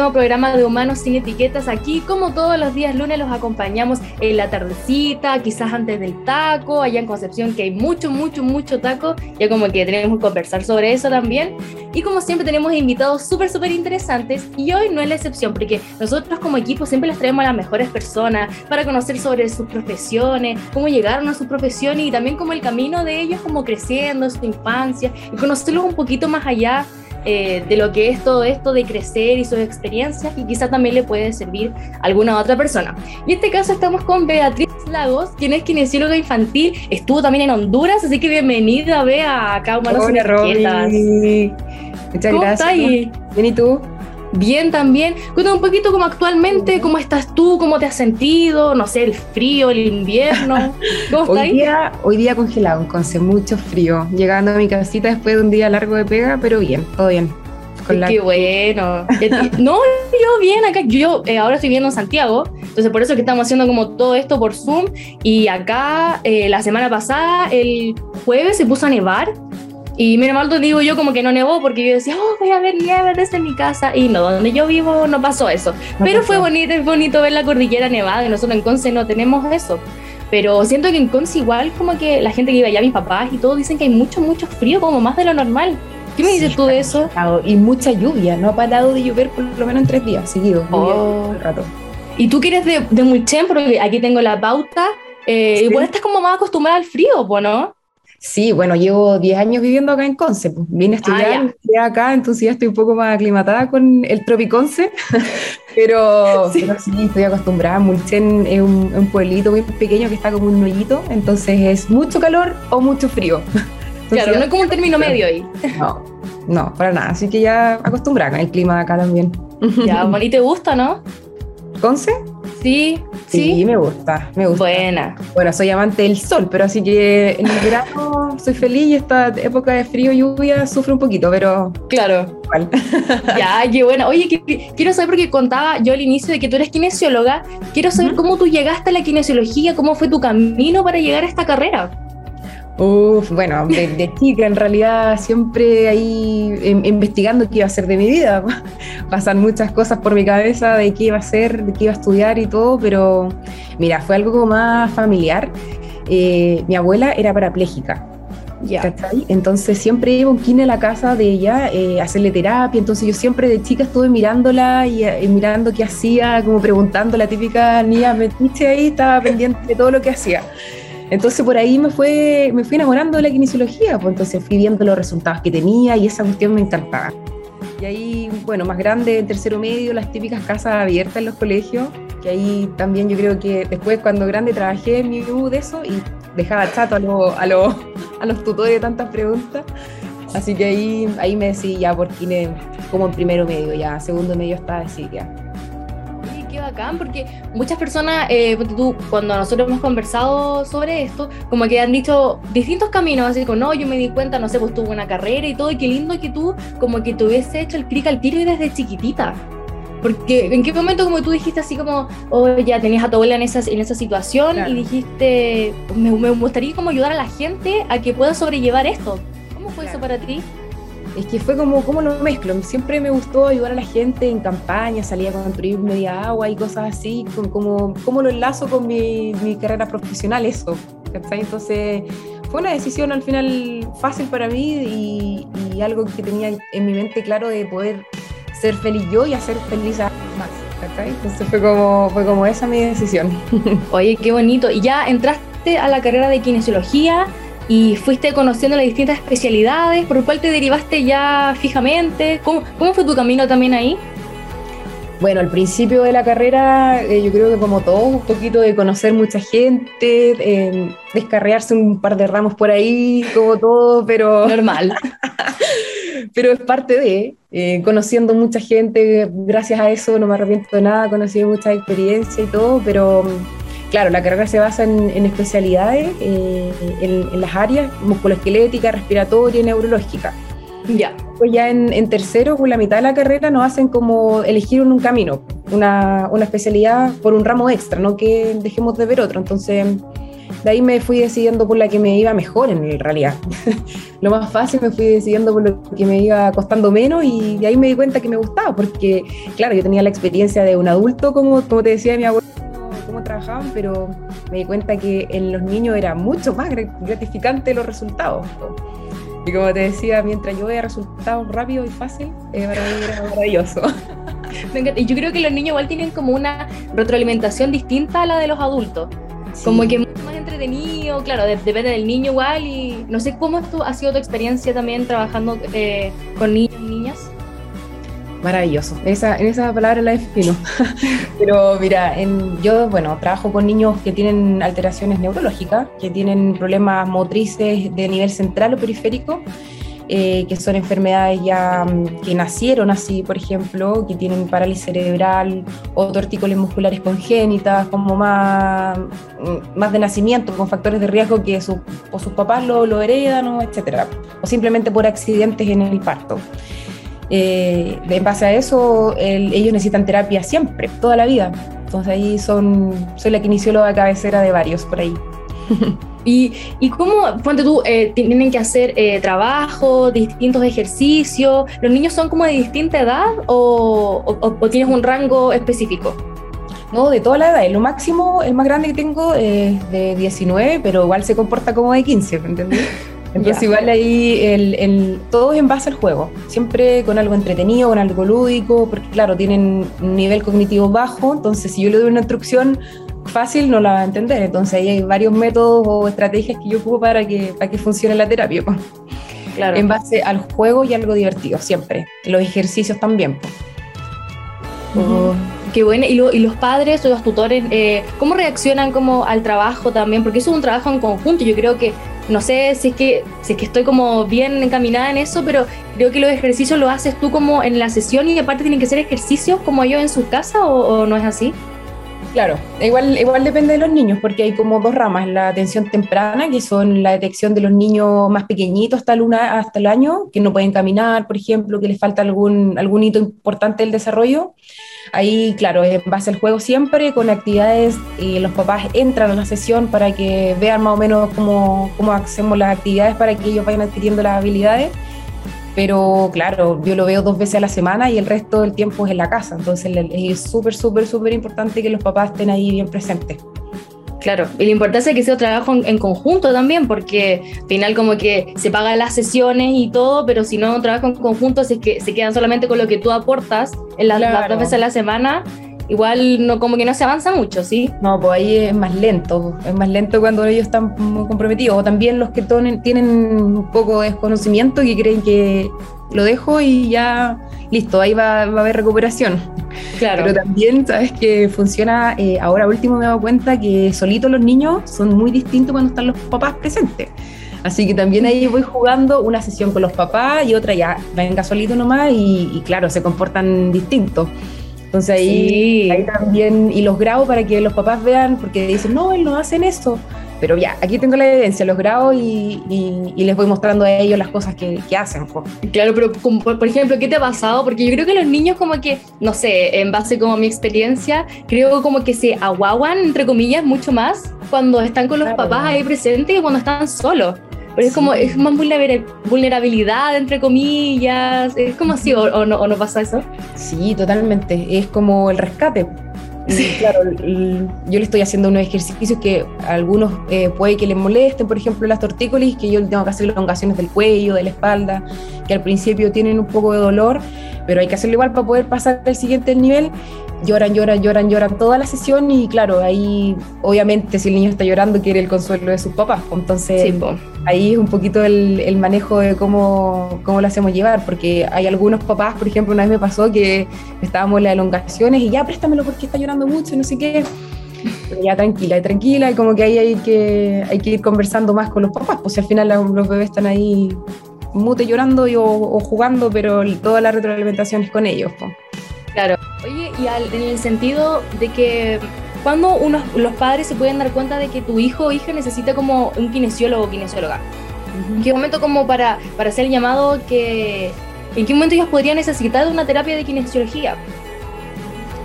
nuevo programa de Humanos sin Etiquetas. Aquí, como todos los días lunes, los acompañamos en la tardecita, quizás antes del taco, allá en Concepción, que hay mucho, mucho, mucho taco, ya como que tenemos que conversar sobre eso también. Y como siempre, tenemos invitados súper, súper interesantes, y hoy no es la excepción, porque nosotros como equipo siempre les traemos a las mejores personas para conocer sobre sus profesiones, cómo llegaron a su profesión y también como el camino de ellos, como creciendo, su infancia, y conocerlos un poquito más allá eh, de lo que es todo esto de crecer y sus experiencias y quizá también le puede servir a alguna otra persona. Y en este caso estamos con Beatriz Lagos, quien es kinesióloga infantil, estuvo también en Honduras, así que bienvenida, Bea, acá Humanos Hola. Muchas ¿Cómo gracias. estás? Bien, ¿y tú? Bien también. Cuéntame un poquito como actualmente, cómo estás tú, cómo te has sentido, no sé, el frío, el invierno. ¿Cómo estás? Hoy día, hoy día congelado, con mucho frío. Llegando a mi casita después de un día largo de pega, pero bien, todo bien. La- Qué bueno. No, yo bien acá. Yo eh, ahora estoy viviendo en Santiago, entonces por eso es que estamos haciendo como todo esto por Zoom. Y acá eh, la semana pasada, el jueves, se puso a nevar. Y menos mal digo yo como que no nevó porque yo decía, oh, voy a ver nieve desde mi casa. Y no, donde yo vivo no pasó eso. No Pero pasó. fue bonito, es bonito ver la cordillera nevada. y Nosotros en Conce no tenemos eso. Pero siento que en Conce igual como que la gente que iba allá, mis papás y todo, dicen que hay mucho, mucho frío, como más de lo normal. ¿Qué me Sí, dices tú de eso? Y mucha lluvia, no ha parado de llover por lo menos en tres días seguidos. Oh. rato. Y tú que eres de, de Mulchen, porque aquí tengo la pauta, eh, Sí. igual estás como más acostumbrada al frío, ¿po, ¿no? Sí, bueno, llevo 10 años viviendo acá en Conce. pues. Vine a estudiar Ah, ya. estudié acá, entonces ya estoy un poco más aclimatada con el Tropiconce. pero, Sí. pero sí, estoy acostumbrada. Mulchen es un, un pueblito muy pequeño que está como un hoyito, entonces es mucho calor o mucho frío. Entonces, Claro, no es como un término medio ahí. no, no, para nada. Así que ya acostumbrada con el clima de acá también. Ya, bueno, ¿y te gusta, no? ¿Conce? Sí, Sí, sí. me gusta, me gusta. Buena. Bueno, soy amante del sol, pero así que en el verano soy feliz y esta época de frío y lluvia sufro un poquito, pero Claro. igual. Ya, qué bueno. Oye, que- quiero saber, porque contaba yo al inicio de que tú eres kinesióloga, quiero saber cómo tú llegaste a la kinesiología, cómo fue tu camino para llegar a esta carrera. Uf, bueno, de, de chica en realidad siempre ahí em, investigando qué iba a hacer de mi vida. Pasan muchas cosas por mi cabeza de qué iba a hacer, de qué iba a estudiar y todo, pero mira, fue algo más familiar. Eh, mi abuela era parapléjica. Ya. ¿cachai? Entonces siempre iba un kine a la casa de ella eh, a hacerle terapia, entonces yo siempre de chica estuve mirándola y, eh, mirando qué hacía, como preguntando la típica niña metiche ahí, estaba pendiente de todo lo que hacía. Entonces por ahí me, fue, me fui enamorando de la kinesiología, pues entonces fui viendo los resultados que tenía y esa cuestión me encantaba. Y ahí, bueno, más grande, en tercero medio, las típicas casas abiertas en los colegios, que ahí también yo creo que después cuando grande trabajé en mi U de eso y dejaba chato a, lo- a, lo- a los tutores de tantas preguntas. Así que ahí, ahí me decidí ya por kine como en primero medio, ya segundo medio estaba decidida. Bacán, porque muchas personas, eh, tú, cuando nosotros hemos conversado sobre esto, como que han dicho distintos caminos, así como, no, yo me di cuenta, no sé, pues tuve una carrera y todo, y qué lindo que tú, como que te hubiese hecho el clic al tiro y desde chiquitita. Porque en qué momento como tú dijiste así como, oh, ya tenías a tu abuela en esa, en esa situación Claro. y dijiste, me, me gustaría como ayudar a la gente a que pueda sobrellevar esto. ¿Cómo fue eso para ti? Es que fue como, como lo mezclo. Siempre me gustó ayudar a la gente en campaña, salía a construir media agua y cosas así, como, como lo enlazo con mi, mi carrera profesional, eso. ¿cachai? Entonces fue una decisión al final fácil para mí y, y algo que tenía en mi mente claro de poder ser feliz yo y hacer feliz a más. ¿cachai? Entonces fue como, fue como esa mi decisión. Oye, qué bonito. Y ya entraste a la carrera de kinesiología y fuiste conociendo las distintas especialidades, por cuál te derivaste ya fijamente. ¿Cómo, cómo fue tu camino también ahí? Bueno, al principio de la carrera, eh, yo creo que como todo, un poquito de conocer mucha gente, eh, descarrearse un par de ramos por ahí, como todo, pero, Normal. pero es parte de, eh, conociendo mucha gente, gracias a eso no me arrepiento de nada, conocí mucha experiencia y todo, pero claro, la carrera se basa en, en especialidades, eh, en, en las áreas musculoesquelética, respiratoria y neurológica. ya. Pues ya en, en tercero, con la mitad de la carrera, nos hacen como elegir un, un camino, una, una especialidad por un ramo extra, no que dejemos de ver otro. Entonces, de ahí me fui decidiendo por la que me iba mejor en realidad. lo más fácil me fui decidiendo por lo que me iba costando menos y de ahí me di cuenta que me gustaba, porque claro, yo tenía la experiencia de un adulto, como, como te decía mi abuelo, cómo trabajaban, pero me di cuenta que en los niños era mucho más gratificante los resultados. Y como te decía, mientras yo veía resultados rápido y fácil, eh, para mí era maravilloso. Y yo creo que los niños igual tienen como una retroalimentación distinta a la de los adultos. Como que mucho más entretenido, claro, depende del niño igual. Y no sé cómo ha sido tu experiencia también trabajando eh, con niños. Maravilloso, esa, en esa palabra la defino. Pero mira, en, yo, bueno, trabajo con niños que tienen alteraciones neurológicas, que tienen problemas motrices de nivel central o periférico, eh, que son enfermedades ya mm, que nacieron así, por ejemplo, que tienen parálisis cerebral o tortícolis musculares congénitas, como más, mm, más de nacimiento, con factores de riesgo que sus papás lo, heredan, etcétera, o simplemente por accidentes en el parto. Eh, en base a eso, ellos necesitan terapia siempre, toda la vida. Entonces ahí son, soy la kinesióloga cabecera de varios por ahí. ¿Y, y cómo, ponte tú, eh, tienen que hacer eh, trabajo, distintos ejercicios? ¿Los niños son como de distinta edad o, o, tienes un rango específico? No, de toda la edad. Lo máximo, el más grande que tengo es de 19, pero igual se comporta como de 15, ¿entendés? Entonces igual ahí el, el, todo es en base al juego, siempre con algo entretenido, con algo lúdico, porque claro, tienen un nivel cognitivo bajo, entonces si yo le doy una instrucción fácil no la va a entender, entonces ahí hay varios métodos o estrategias que yo ocupo para que, para que funcione la terapia. Claro. En base al juego y algo divertido, siempre. Los ejercicios también. Qué bueno. ¿Y, y, los padres o los tutores, eh, cómo reaccionan como al trabajo también? Porque eso es un trabajo en conjunto. Yo creo que no sé si es que si es que estoy como bien encaminada en eso, pero creo que los ejercicios los haces tú como en la sesión y aparte tienen que ser ejercicios como yo en su casa o, no es así. Claro, igual, igual depende de los niños, porque hay como dos ramas, la atención temprana, que son la detección de los niños más pequeñitos hasta el, hasta el año, que no pueden caminar, por ejemplo, que les falta algún, algún hito importante del desarrollo, Ahí, claro, en base al juego siempre, con actividades, y los papás entran a la sesión para que vean más o menos cómo, cómo hacemos las actividades para que ellos vayan adquiriendo las habilidades. Pero claro, yo lo veo dos veces a la semana y el resto del tiempo es en la casa. Entonces es súper, súper, súper importante que los papás estén ahí bien presentes. Claro, y la importancia es que sea un trabajo en, conjunto también, porque al final como que se pagan las sesiones y todo, pero si no un trabajo en conjunto, si es que se quedan solamente con lo que tú aportas en las, dos veces a la semana, igual no como que no se avanza mucho, ¿sí? No, pues ahí es más lento, es más lento cuando ellos están muy comprometidos, o también los que tienen un poco de desconocimiento y creen que lo dejo y ya listo, ahí va, va a haber recuperación. Claro. Pero también, sabes que funciona, eh, ahora último me he dado cuenta que solitos los niños son muy distintos cuando están los papás presentes. Así que también ahí voy jugando una sesión con los papás y otra ya venga solito nomás y, y claro, se comportan distintos. Entonces ahí, ahí también, y los grabo para que los papás vean, porque dicen, no, él no hacen eso. Pero ya, aquí tengo la evidencia, los grabo y, les voy mostrando a ellos las cosas que, hacen. Claro, pero por, ejemplo, ¿qué te ha pasado? Porque yo creo que los niños como que, no sé, en base como a mi experiencia, creo como que se aguaguan, entre comillas, mucho más cuando están con los papás ahí presentes que cuando están solos. Pero es como, es más vulnerabilidad, entre comillas, es como así, o, no, o no pasa eso. Sí, totalmente, es como el rescate. Claro, yo le estoy haciendo unos ejercicios que a algunos eh, puede que les molesten, por ejemplo, las tortícolis, que yo tengo que hacer elongaciones del cuello, de la espalda, que al principio tienen un poco de dolor, pero hay que hacerlo igual para poder pasar al siguiente nivel lloran, lloran, lloran, lloran toda la sesión y claro, ahí obviamente si el niño está llorando quiere el consuelo de sus papás, pues, entonces ahí es un poquito el, el, manejo de cómo, cómo lo hacemos llevar, porque hay algunos papás, por ejemplo, una vez me pasó que estábamos en las elongaciones y ya préstamelo porque está llorando mucho y no sé qué. Pero ya tranquila, tranquila, y como que ahí hay que, hay que ir conversando más con los papás, pues al final los bebés están ahí mute llorando y, o, jugando, pero toda la retroalimentación es con ellos. Pues. Claro. Oye, y en el sentido de que cuando unos, los padres se pueden dar cuenta de que tu hijo o hija necesita como un kinesiólogo o kinesióloga. ¿En qué momento como para, para hacer el llamado que... ¿En qué momento ellos podrían necesitar una terapia de kinesiología?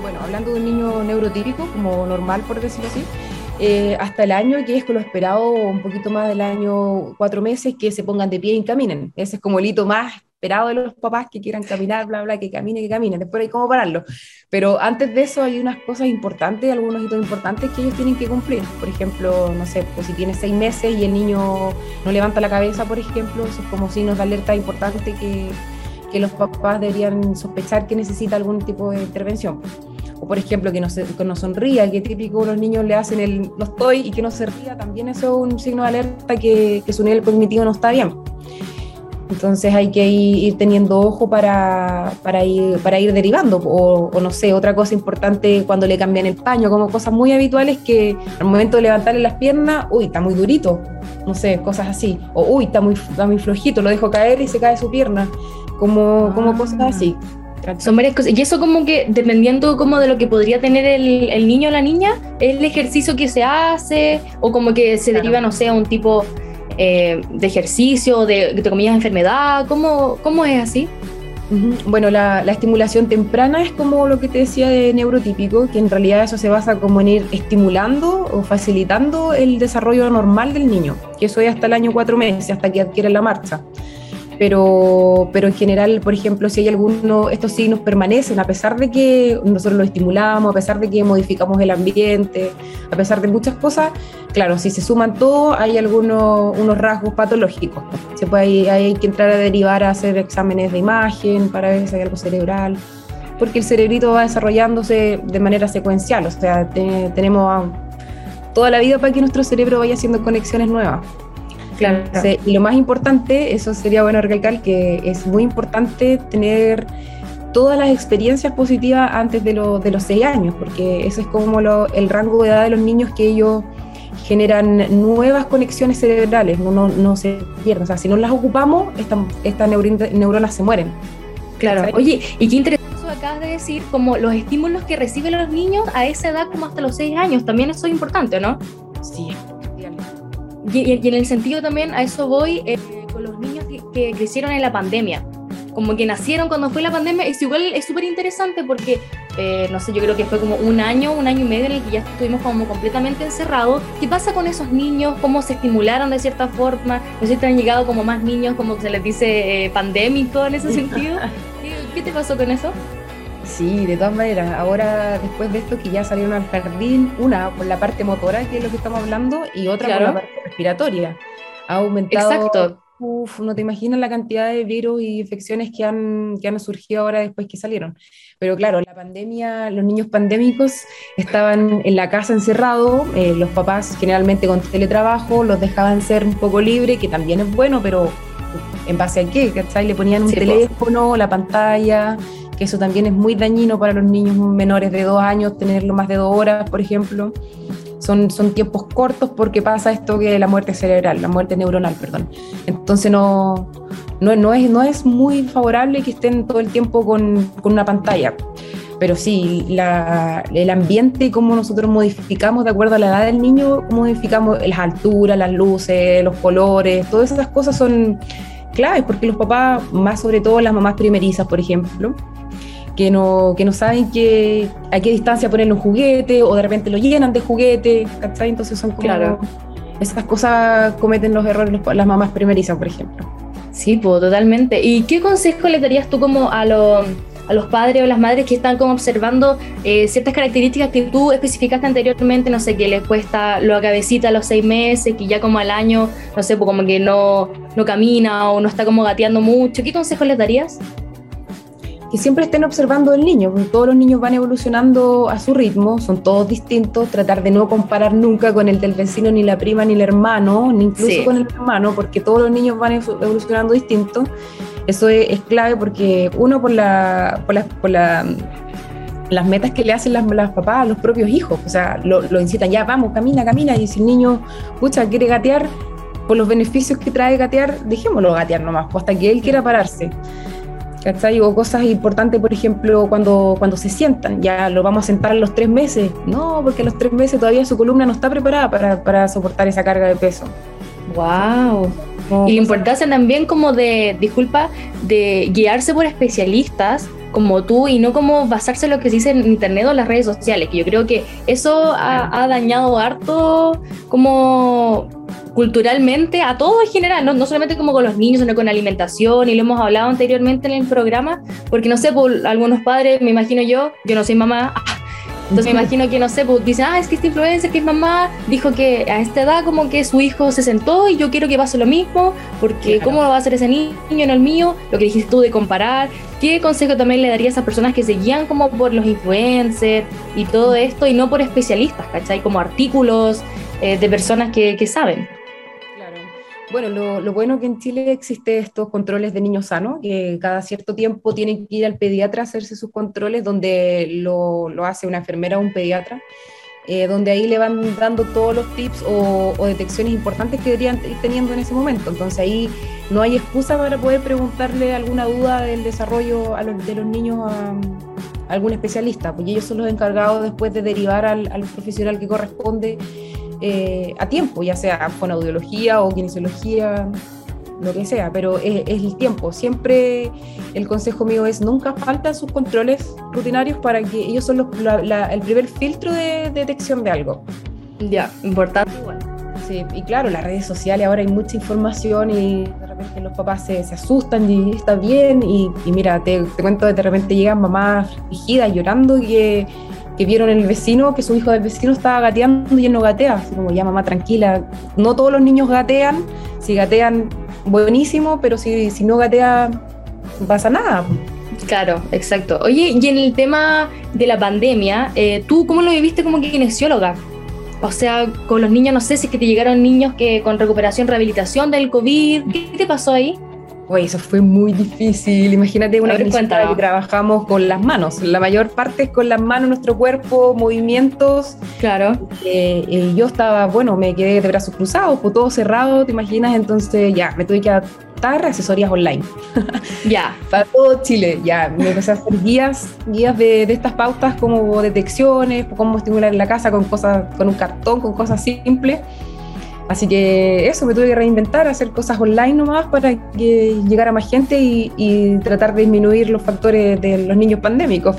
Bueno, hablando de un niño neurotípico, como normal por decirlo así, eh, hasta el año, que es con lo esperado, un poquito más del año, cuatro meses, que se pongan de pie y caminen. Ese es como el hito más esperado de los papás que quieran caminar, bla, bla, que caminen, que caminen. Después hay cómo pararlo. Pero antes de eso hay unas cosas importantes, algunos hitos importantes que ellos tienen que cumplir. Por ejemplo, no sé, pues si tiene seis meses y el niño no levanta la cabeza, por ejemplo, eso es como signos de alerta importante que, que los papás deberían sospechar que necesita algún tipo de intervención o por ejemplo que no, se, que no sonría, que típico los niños le hacen el no estoy y que no se ría, también eso es un signo de alerta que, que su nivel cognitivo no está bien. Entonces hay que ir, teniendo ojo para, para, ir, para ir derivando. O, o, no sé, otra cosa importante cuando le cambian el paño, como cosas muy habituales que al momento de levantarle las piernas, uy, está muy durito. No sé, cosas así. O uy, está muy, está muy flojito, lo dejo caer y se cae su pierna. Como, como ah. cosas así. Son varias cosas. Y eso como que dependiendo como de lo que podría tener el, el niño o la niña, el ejercicio que se hace o como que se deriva, no sé, a un tipo eh, de ejercicio, de, de comillas, enfermedad. ¿Cómo, cómo es así? Bueno, la, la, estimulación temprana es como lo que te decía de neurotípico, que en realidad eso se basa como en ir estimulando o facilitando el desarrollo normal del niño, que eso es hasta el año cuatro meses, hasta que adquiere la marcha pero, pero en general, por ejemplo, si hay alguno, estos signos permanecen, a pesar de que nosotros los estimulamos, a pesar de que modificamos el ambiente, a pesar de muchas cosas, claro, si se suman todos, hay algunos unos rasgos patológicos. Se puede, hay, que entrar a derivar a hacer exámenes de imagen para ver si hay algo cerebral, porque el cerebrito va desarrollándose de manera secuencial, o sea, tenemos toda la vida para que nuestro cerebro vaya haciendo conexiones nuevas. Claro. y lo más importante, eso sería bueno recalcar, que es muy importante tener todas las experiencias positivas antes de, de los seis años, porque eso es como lo, el rango de edad de los niños que ellos generan nuevas conexiones cerebrales, no, no, no se pierden. O sea, si no las ocupamos, estas neuronas se mueren. Claro. Oye, y qué interesante acabas de decir, como los estímulos que reciben los niños a esa edad como hasta los seis años, también eso es importante, ¿no? Sí, y, en el sentido también, a eso voy, eh, con los niños que, crecieron en la pandemia, como que nacieron cuando fue la pandemia, es igual, es súper interesante porque, eh, no sé, yo creo que fue como un año, un año y medio en el que ya estuvimos como completamente encerrados. ¿Qué pasa con esos niños? ¿Cómo se estimularon de cierta forma? No sé si te han llegado como más niños, como se les dice, eh, pandémicos en ese sentido. ¿Qué, ¿Qué te pasó con eso? Sí, de todas maneras. Ahora, después de esto, que ya salieron al jardín, una por la parte motora, que es lo que estamos hablando, y otra por la parte respiratoria. Ha aumentado. Exacto. Uf, no te imaginas la cantidad de virus y infecciones que han, que han surgido ahora después que salieron. Pero claro, la pandemia, los niños pandémicos estaban en la casa encerrados, eh, los papás generalmente con teletrabajo los dejaban ser un poco libre, que también es bueno, pero ¿en base a qué? ¿cachai? Le ponían un teléfono, la pantalla, que eso también es muy dañino para los niños menores de dos años, tenerlo más de dos horas, por ejemplo. Son, son tiempos cortos porque pasa esto que la muerte cerebral, la muerte neuronal, perdón. Entonces no, no, no, es, no es muy favorable que estén todo el tiempo con, con una pantalla. Pero sí, la, el ambiente, cómo nosotros modificamos de acuerdo a la edad del niño, cómo modificamos las alturas, las luces, los colores, todas esas cosas son claves porque los papás, más sobre todo las mamás primerizas, por ejemplo, que no, que no saben que, a qué distancia poner un juguete o de repente lo llenan de juguete, ¿cachai? Entonces son como... Claro. Esas cosas cometen los errores las mamás primerizas, por ejemplo. Sí, pues totalmente. ¿Y qué consejo le darías tú como a, los a los padres o las madres que están como observando eh, ciertas características que tú especificaste anteriormente, no sé, que les cuesta lo a cabecita a los seis meses, que ya como al año, no sé, pues como que no, no camina o no está como gateando mucho, ¿qué consejo les darías? Que siempre estén observando el niño, porque todos los niños van evolucionando a su ritmo, son todos distintos, tratar de no comparar nunca con el del vecino, ni la prima, ni el hermano, ni incluso con el hermano, porque todos los niños van evolucionando distintos. Eso es, clave porque uno por la, por por la las metas que le hacen las, las, papás a los propios hijos, o sea, lo, lo incitan, ya vamos, camina, camina, y si el niño, pucha, quiere gatear, por los beneficios que trae gatear, dejémoslo gatear nomás, pues, hasta que él quiera pararse. ¿Cachai? O cosas importantes, por ejemplo, cuando, cuando se sientan, ya lo vamos a sentar a los tres meses. No, porque a los tres meses todavía su columna no está preparada para, para soportar esa carga de peso. ¡Wow! y la importancia también como de, disculpa, de guiarse por especialistas como tú y no como basarse en lo que se dice en internet o en las redes sociales, que yo creo que eso ha, ha dañado harto como culturalmente a todo en general, ¿no? no solamente como con los niños, sino con alimentación, y lo hemos hablado anteriormente en el programa, porque no sé, por algunos padres, me imagino yo, yo no soy mamá, entonces me imagino que, no sé, pues dice, ah, es que esta influencer que es mamá dijo que a esta edad como que su hijo se sentó y yo quiero que pase lo mismo, porque ¿cómo lo va a hacer ese niño, no el mío? Lo que dijiste tú de comparar. ¿Qué consejo también le daría a esas personas que se guían como por los influencers y todo esto y no por especialistas, ¿cachai? Como artículos eh, de personas que, que saben. Bueno, lo, lo, bueno que en Chile existe estos controles de niños sanos, que cada cierto tiempo tienen que ir al pediatra a hacerse sus controles, donde lo, lo hace una enfermera o un pediatra, eh, donde ahí le van dando todos los tips o, detecciones importantes que deberían ir teniendo en ese momento. Entonces ahí no hay excusa para poder preguntarle alguna duda del desarrollo a los, de los niños a, a, algún especialista, porque ellos son los encargados después de derivar al, al profesional que corresponde eh, a tiempo, ya sea con audiología o kinesiología, lo que sea, pero es, es, el tiempo. Siempre el consejo mío es nunca faltan sus controles rutinarios para que ellos son los, la, la, el primer filtro de, de, detección de algo. Ya, importante. Sí, y claro, las redes sociales ahora hay mucha información y de repente los papás se, se asustan y está bien y, y mira, te, te, cuento de repente llegan mamás afligidas llorando que que vieron el vecino, que su hijo del vecino estaba gateando y él no gatea. Así como, ya mamá, tranquila. No todos los niños gatean. Si gatean, buenísimo, pero si, si no gatea, pasa nada. Claro, exacto. Oye, y en el tema de la pandemia, eh, ¿tú cómo lo viviste como kinesióloga? O sea, con los niños, no sé si es que te llegaron niños que con recuperación, rehabilitación del COVID. ¿Qué te pasó ahí? Oye, eso fue muy difícil. Imagínate una clínica que trabajamos con las manos. La mayor parte es con las manos, nuestro cuerpo, movimientos. Claro. Eh, eh, yo estaba, bueno, me quedé de brazos cruzados, fue todo cerrado, ¿te imaginas? Entonces ya, me tuve que adaptar a asesorías online. Ya. Para todo Chile, ya. Me empecé a hacer guías, guías de, de estas pautas como detecciones, cómo estimular en la casa con cosas, con un cartón, con cosas simples. Así que eso, me tuve que reinventar, hacer cosas online nomás para que llegara más gente y, y tratar de disminuir los factores de los niños pandémicos.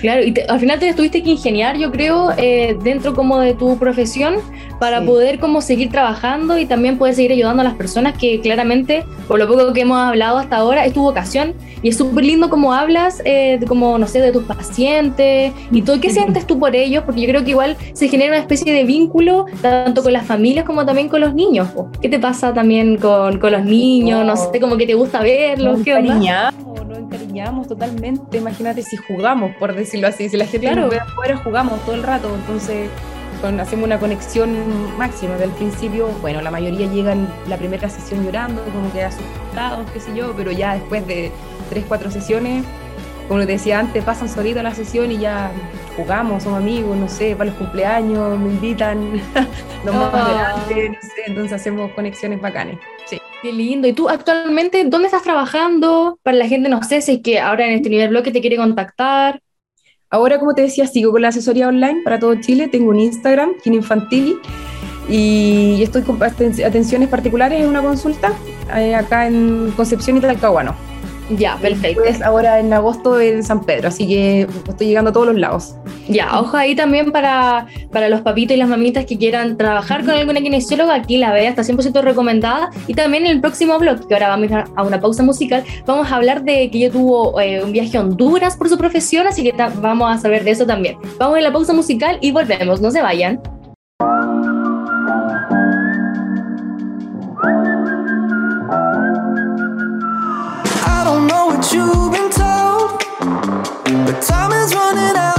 Claro, y te, al final te tuviste que ingeniar, yo creo, eh, dentro como de tu profesión para sí. poder como seguir trabajando y también poder seguir ayudando a las personas que claramente, por lo poco que hemos hablado hasta ahora, es tu vocación y es súper lindo como hablas, eh, como, no sé, de tus pacientes y todo. ¿Qué sientes tú por ellos? Porque yo creo que igual se genera una especie de vínculo tanto con las familias como también con los niños. ¿Qué te pasa también con, con los niños? No. no sé, como que te gusta verlos. ¿Qué encariñamos, nos encariñamos totalmente. Imagínate si jugamos, por decirlo así. Si la gente claro. ve afuera, jugamos todo el rato. Entonces, con, hacemos una conexión máxima. Del principio, bueno, la mayoría llegan la primera sesión llorando, como que asustados, qué sé yo, pero ya después de tres, cuatro sesiones, como te decía antes, pasan solito la sesión y ya jugamos, somos amigos, no sé, para los cumpleaños, me invitan, nos vamos oh. adelante, no sé, entonces hacemos conexiones bacanes. Sí. Qué lindo. ¿Y tú actualmente dónde estás trabajando? Para la gente, no sé, si es que ahora en este nivel bloque te quiere contactar. Ahora, como te decía, sigo con la asesoría online para todo Chile. Tengo un Instagram, Kino Infantili, y estoy con atenciones particulares en una consulta eh, acá en Concepción y Talcahuano. Ya, perfecto. Es ahora en agosto en San Pedro, así que estoy llegando a todos los lados. Ya, ojo ahí también para, para los papitos y las mamitas que quieran trabajar con alguna kinesióloga, aquí la vea, está 100% recomendada. Y también en el próximo blog, que ahora vamos a una pausa musical, vamos a hablar de que ella tuvo eh, un viaje a Honduras por su profesión, así que vamos a saber de eso también. Vamos a la pausa musical y volvemos, no se vayan. You've been told. But time is running out,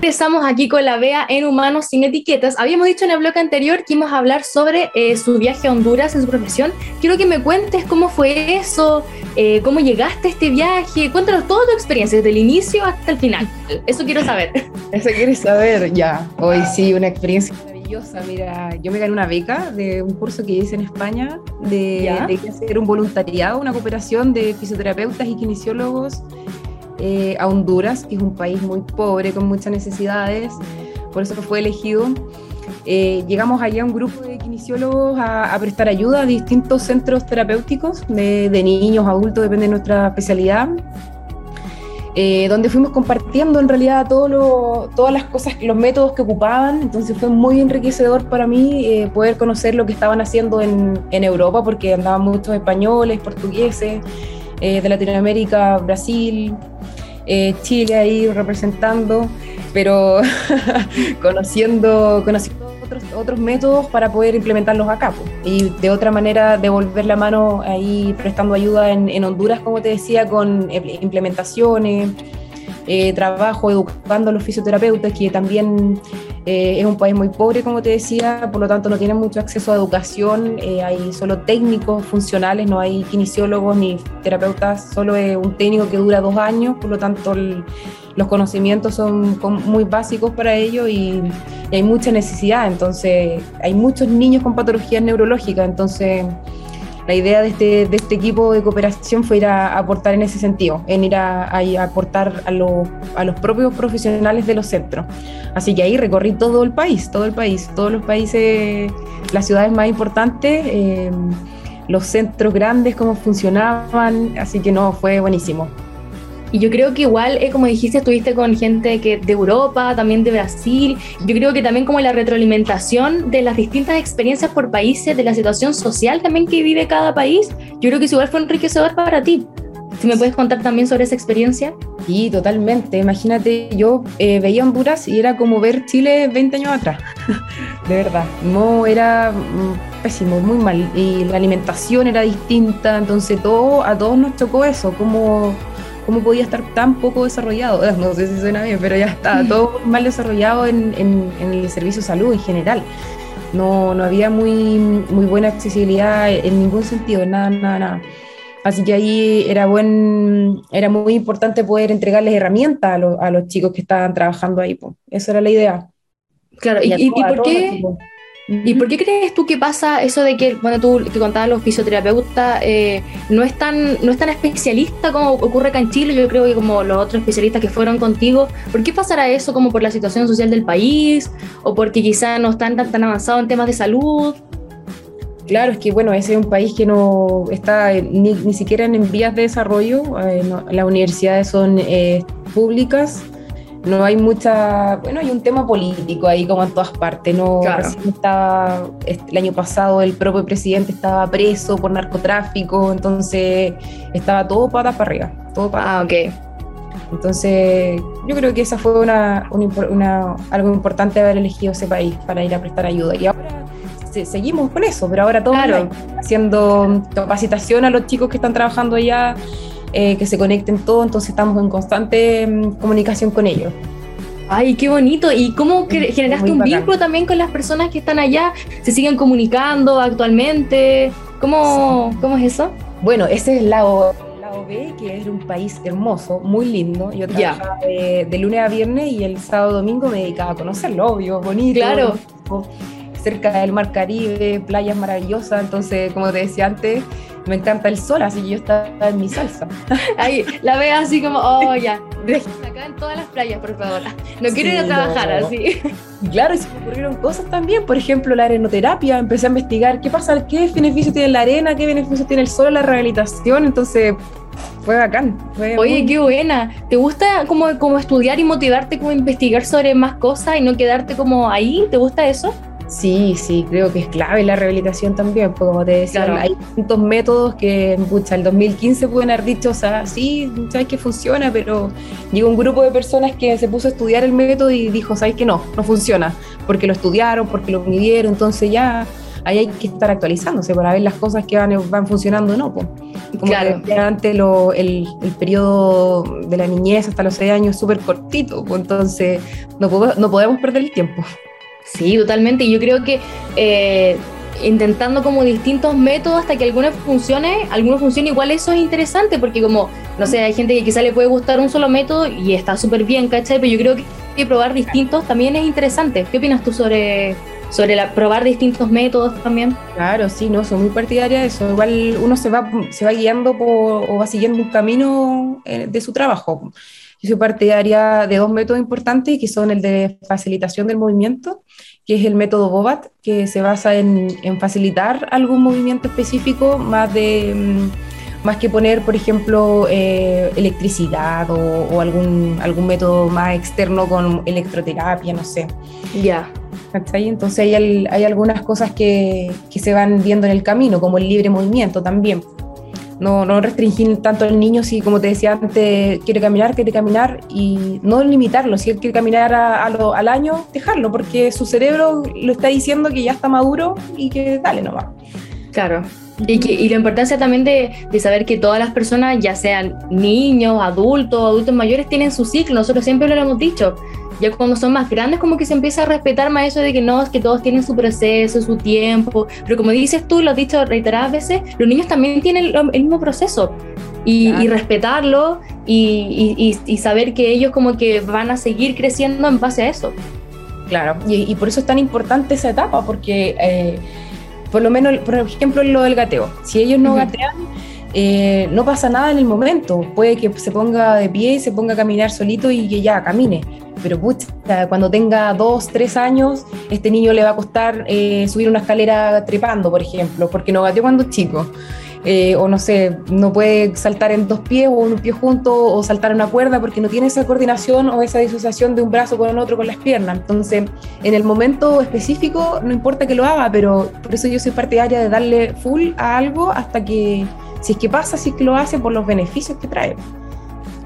regresamos aquí con la Bea en Humanos sin Etiquetas. Habíamos dicho en el bloque anterior que íbamos a hablar sobre eh, su viaje a Honduras en su profesión. Quiero que me cuentes cómo fue eso, eh, cómo llegaste a este viaje. Cuéntanos toda tu experiencia, desde el inicio hasta el final. Eso quiero saber. Eso quieres saber, ya. Hoy sí, una experiencia maravillosa. Mira, yo me gané una beca de un curso que hice en España de, de hacer un voluntariado, una cooperación de fisioterapeutas y kinesiólogos eh, a Honduras, que es un país muy pobre, con muchas necesidades, por eso fue elegido. Eh, llegamos allá un grupo de kinesiólogos a, prestar ayuda a distintos centros terapéuticos de, niños, adultos, depende de nuestra especialidad. Eh, donde fuimos compartiendo en realidad todo todas las cosas, los métodos que ocupaban, entonces fue muy enriquecedor para mí poder conocer lo que estaban haciendo en, en Europa, porque andaban muchos españoles, portugueses, de Latinoamérica, Brasil, eh, Chile ahí representando, pero conociendo, conociendo otros, otros métodos para poder implementarlos acá. Y de otra manera, devolver la mano ahí prestando ayuda en, en Honduras, como te decía, con implementaciones eh, trabajo educando a los fisioterapeutas, que también eh, es un país muy pobre, como te decía, por lo tanto no tienen mucho acceso a educación, eh, hay solo técnicos funcionales, no hay kinesiólogos ni terapeutas, solo es un técnico que dura dos años, por lo tanto los conocimientos son muy básicos para ello y, y hay mucha necesidad, entonces hay muchos niños con patologías neurológicas, entonces la idea de este, de este equipo de cooperación fue ir a, aportar en ese sentido, en ir a, aportar a, a, los propios profesionales de los centros. Así que ahí recorrí todo el país, todo el país, todos los países, las ciudades más importantes, eh, los centros grandes, cómo funcionaban, así que no, fue buenísimo. Y yo creo que igual, eh, como dijiste, estuviste con gente que de Europa, también de Brasil. Yo creo que también como la retroalimentación de las distintas experiencias por países, de la situación social también que vive cada país, yo creo que eso igual fue enriquecedor para ti. Si me puedes contar también sobre esa experiencia. Sí, totalmente. Imagínate, yo eh, veía Honduras y era como ver Chile 20 años atrás. de verdad. No, era mm, pésimo, muy mal. Y la alimentación era distinta, entonces todo, a todos nos chocó eso, como ¿Cómo podía estar tan poco desarrollado? No sé si suena bien, pero ya está todo mal desarrollado en, el servicio de salud en general. No, no había muy, muy buena accesibilidad en ningún sentido, nada, nada, nada. Así que ahí era, buen, era muy importante poder entregarles herramientas a, a los chicos que estaban trabajando ahí. Pues. Esa era la idea. Claro, ¿y, y, por qué? ¿Y por qué crees tú que pasa eso de que, bueno, tú que contabas los fisioterapeutas, eh, no, es tan, no es tan especialista como ocurre acá en Chile? Yo creo que como los otros especialistas que fueron contigo, ¿por qué pasará eso como por la situación social del país? ¿O porque quizá no están tan, tan avanzados en temas de salud? Claro, es que bueno, ese es un país que no está ni, ni siquiera en vías de desarrollo. Eh, las universidades son eh, públicas no hay mucha, bueno, hay un tema político ahí como en todas partes, no estaba el año pasado el propio presidente estaba preso por narcotráfico, entonces estaba todo patas para arriba, todo Ah, ok. Entonces, yo creo que esa fue una, una, algo importante haber elegido ese país para ir a prestar ayuda. Y ahora seguimos con eso, pero ahora todo haciendo capacitación a los chicos que están trabajando allá eh, que se conecten todos, entonces estamos en constante mm, comunicación con ellos. Ay, qué bonito. ¿Y cómo generaste un vínculo también con las personas que están allá? ¿Se siguen comunicando actualmente? ¿Cómo, ¿cómo es eso? Bueno, ese es el lado, B, que es un país hermoso, muy lindo. Yo trabajaba de, lunes a viernes y el sábado domingo me dedicaba a conocerlo, obvio, bonito. Claro. Cerca del mar Caribe, playas maravillosas. Entonces, como te decía antes, me encanta el sol, así que yo estaba en mi salsa. Ahí, la veo así como, oh, ya, acá en todas las playas, por favor. No quiero ir a trabajar así. Claro, y se me ocurrieron cosas también, por ejemplo, la arenoterapia, empecé a investigar qué pasa, qué beneficio tiene la arena, qué beneficio tiene el sol, la rehabilitación, entonces fue bacán. Oye, qué buena. ¿Te gusta como, como estudiar y motivarte como investigar sobre más cosas y no quedarte como ahí? ¿Te gusta eso? Sí, sí, creo que es clave la rehabilitación también, porque como te decía, hay distintos métodos que, pucha, el 2015 pueden haber dicho, o sea, sí, sabes que funciona, pero llegó un grupo de personas que se puso a estudiar el método y dijo, sabes que no, no funciona, porque lo estudiaron, porque lo midieron, entonces ya ahí hay que estar actualizándose para ver las cosas que van, van funcionando o no. Pues. Como Claro. que antes lo- el, el periodo de la niñez hasta los 6 años es súper cortito, pues, entonces no, puedo- no podemos perder el tiempo. Sí, totalmente. Y yo creo que eh, intentando como distintos métodos hasta que algunos funcione, algunos funcione igual eso es interesante porque como, no sé, hay gente que quizá le puede gustar un solo método y está súper bien, ¿cachai? Pero yo creo que, probar distintos también es interesante. ¿Qué opinas tú sobre, sobre la, probar distintos métodos también? Claro, sí, no, soy muy partidaria de eso. Igual uno se va, se va guiando por, o va siguiendo un camino eh, de su trabajo. Yo soy partidaria de dos métodos importantes, que son el de facilitación del movimiento, que es el método Bobat, que se basa en, en facilitar algún movimiento específico, más de mm, más que poner, por ejemplo, eh, electricidad o, o algún, algún método más externo con electroterapia, no sé. Ya. ¿cachai? Entonces hay, hay algunas cosas que, que se van viendo en el camino, como el libre movimiento también. No, no restringir tanto al niño si, como te decía antes, quiere caminar, quiere caminar y no limitarlo. Si él quiere caminar a- a lo- al año, dejarlo, porque su cerebro lo está diciendo que ya está maduro y que dale nomás. Claro. Y, que, y la importancia también de, de saber que todas las personas, ya sean niños, adultos, adultos mayores, tienen su ciclo. Nosotros siempre lo hemos dicho. Ya cuando son más grandes, como que se empieza a respetar más eso de que no, es que todos tienen su proceso, su tiempo. Pero como dices tú, lo has dicho reiteradas veces, los niños también tienen el mismo proceso. Y, Claro. y respetarlo y, y- y- y saber que ellos como que van a seguir creciendo en base a eso. Claro, y, por eso es tan importante esa etapa, porque eh, por lo menos, por ejemplo, lo del gateo. Si ellos no gatean, eh, no pasa nada en el momento. Puede que se ponga de pie y se ponga a caminar solito y que ya camine. Pero pucha, cuando tenga dos, tres años, este niño le va a costar eh, subir una escalera trepando, por ejemplo, porque no gateó cuando es chico. Eh, o no sé, no puede saltar en dos pies o un pie junto o saltar una cuerda porque no tiene esa coordinación o esa disociación de un brazo con el otro con las piernas. Entonces, en el momento específico, no importa que lo haga, pero por eso yo soy partidaria de darle full a algo hasta que, si es que pasa, si es que lo hace, por los beneficios que trae.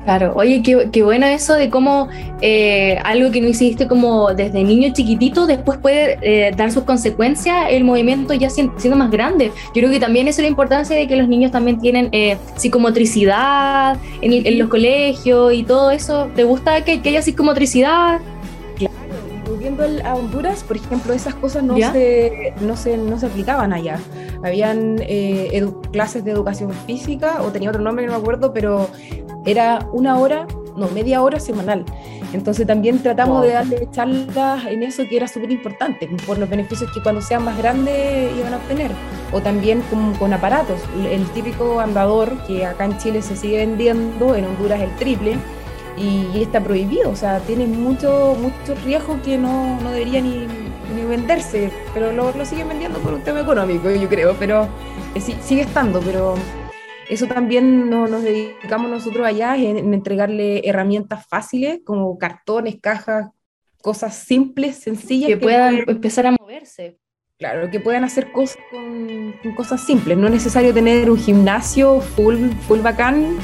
Claro, oye, qué, qué bueno eso de cómo eh, algo que no hiciste como desde niño chiquitito después puede eh, dar sus consecuencias el movimiento ya sien- siendo más grande. Yo creo que también eso es la importancia de que los niños también tienen eh, psicomotricidad en, el- en los colegios y todo eso. ¿Te gusta que, que haya psicomotricidad? Claro, volviendo a Honduras, por ejemplo, esas cosas no, ¿Ya? se, no, se, no se aplicaban allá. Habían eh, clases de educación física, o tenía otro nombre, no me acuerdo, pero era una hora, no, media hora semanal. Entonces también tratamos Wow. de darle charlas en eso que era súper importante, por los beneficios que cuando sean más grandes iban a obtener. O también con, con aparatos. El típico andador que acá en Chile se sigue vendiendo, en Honduras el triple, y, y está prohibido, o sea, tiene mucho, mucho riesgo que no, no debería ni, ni venderse, pero lo, lo siguen vendiendo por un tema económico, yo creo, pero eh, sí- sigue estando, pero eso también no- nos dedicamos nosotros allá en, en entregarle herramientas fáciles como cartones, cajas, cosas simples, sencillas Que puedan empezar a moverse. Claro, que puedan hacer cosas con, con cosas simples. No es necesario tener un gimnasio full, full bacán,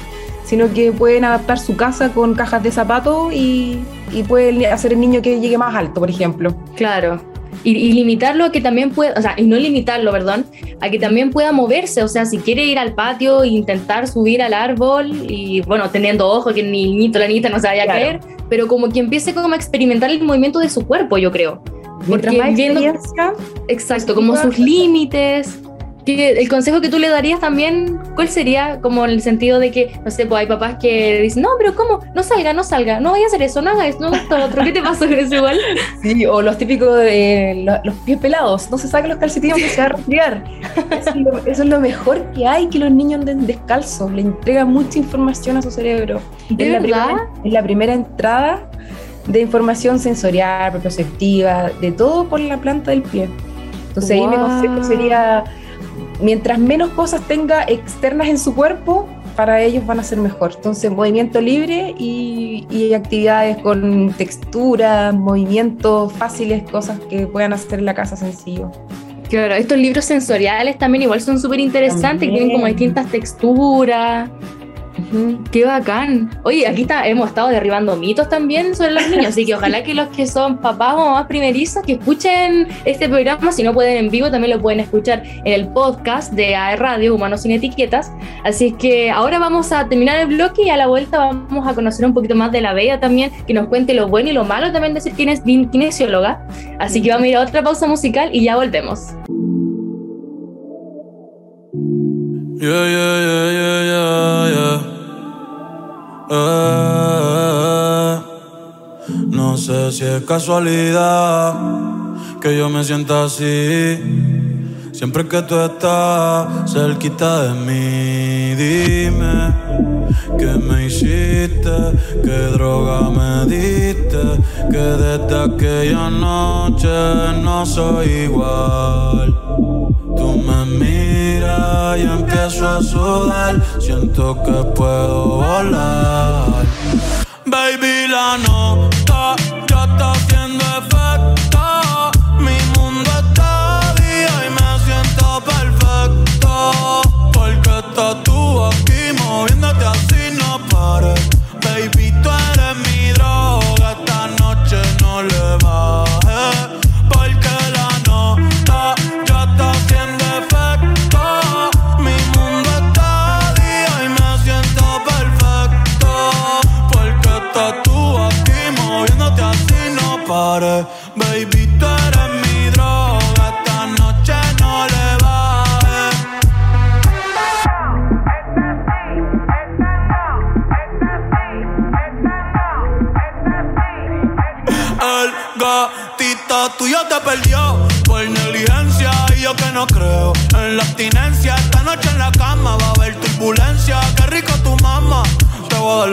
sino que pueden adaptar su casa con cajas de zapatos y, y pueden hacer el niño que llegue más alto, por ejemplo. Claro. Y, y limitarlo a que también pueda, o sea, y no limitarlo, perdón, a que también pueda moverse, o sea, si quiere ir al patio e intentar subir al árbol y, bueno, teniendo ojo que el niñito, la niñita no se vaya a Claro. caer, pero como que empiece como a experimentar el movimiento de su cuerpo, yo creo. Mientras más viendo- Exacto, como sus límites. Que el consejo que tú le darías también, ¿cuál sería? Como en el sentido de que, no sé, pues hay papás que dicen, no, pero ¿cómo? No salga, no salga, no vaya a hacer eso, no haga eso, no esto otro. ¿Qué te pasa con eso igual? Sí, o los típicos de lo- los pies pelados, no se saquen los calcetines que se va a resfriar. Eso es, lo, eso es lo mejor que hay, que los niños anden descalzos, le entregan mucha información a su cerebro. ¿De es, la verdad? primera, es la primera entrada de información sensorial, propioceptiva, de todo por la planta del pie. Entonces ahí mi Wow. consejo sería, mientras menos cosas tenga externas en su cuerpo, para ellos van a ser mejor. Entonces movimiento libre y, y actividades con textura, movimientos fáciles, cosas que puedan hacer en la casa sencillo. Claro, estos libros sensoriales también igual son súper interesantes, tienen como distintas texturas. Qué bacán. Oye, aquí está, hemos estado derribando mitos también sobre los niños, así que ojalá que los que son papás o mamás primerizos que escuchen este programa, si no pueden en vivo, también lo pueden escuchar en el podcast de AE Radio, Humanos sin Etiquetas. Así que ahora vamos a terminar el bloque y a la vuelta vamos a conocer un poquito más de la Bella también, que nos cuente lo bueno y lo malo también de ser kinesióloga. Así que vamos a ir a otra pausa musical y ya volvemos. Yeah, yeah, yeah, yeah, yeah, yeah. Eh, no sé si es casualidad que yo me sienta así. Siempre que tú estás cerquita de mí, dime qué me hiciste, qué droga me diste, que desde aquella noche no soy igual. Me miras y empiezo a sudar. Siento que puedo volar. Baby, la nota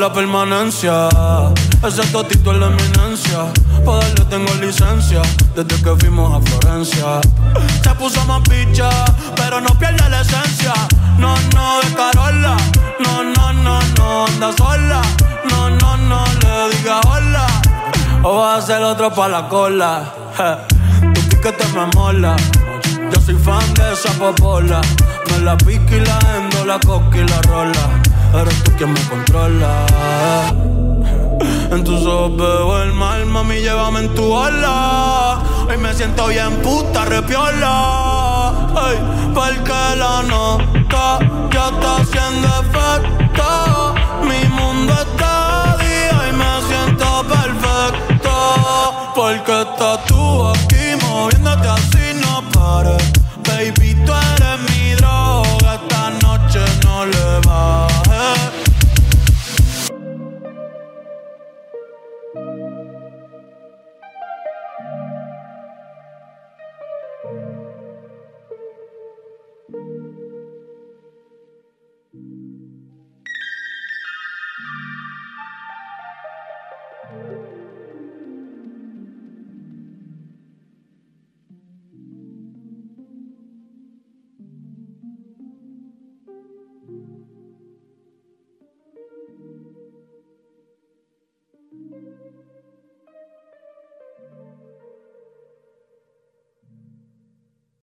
la permanencia. Ese totito es la eminencia. Pa' darle tengo licencia desde que fuimos a Florencia. Se puso más picha, pero no pierde la esencia. No, no, de Carola. No, no, no, no, anda sola. No, no, no, le diga hola. O vas a ser otro pa' la cola. Je, Tu piquete me mola. Yo soy fan de esa popola. Me la pique y la endo, la coca y la rola. Eres tú quien me controla. En tus ojos veo el mal, mami, llévame en tu ola. Hoy me siento bien puta, repiola. Ay, porque la nota ya está haciendo efecto. Mi mundo está día y me siento perfecto. Porque estás tú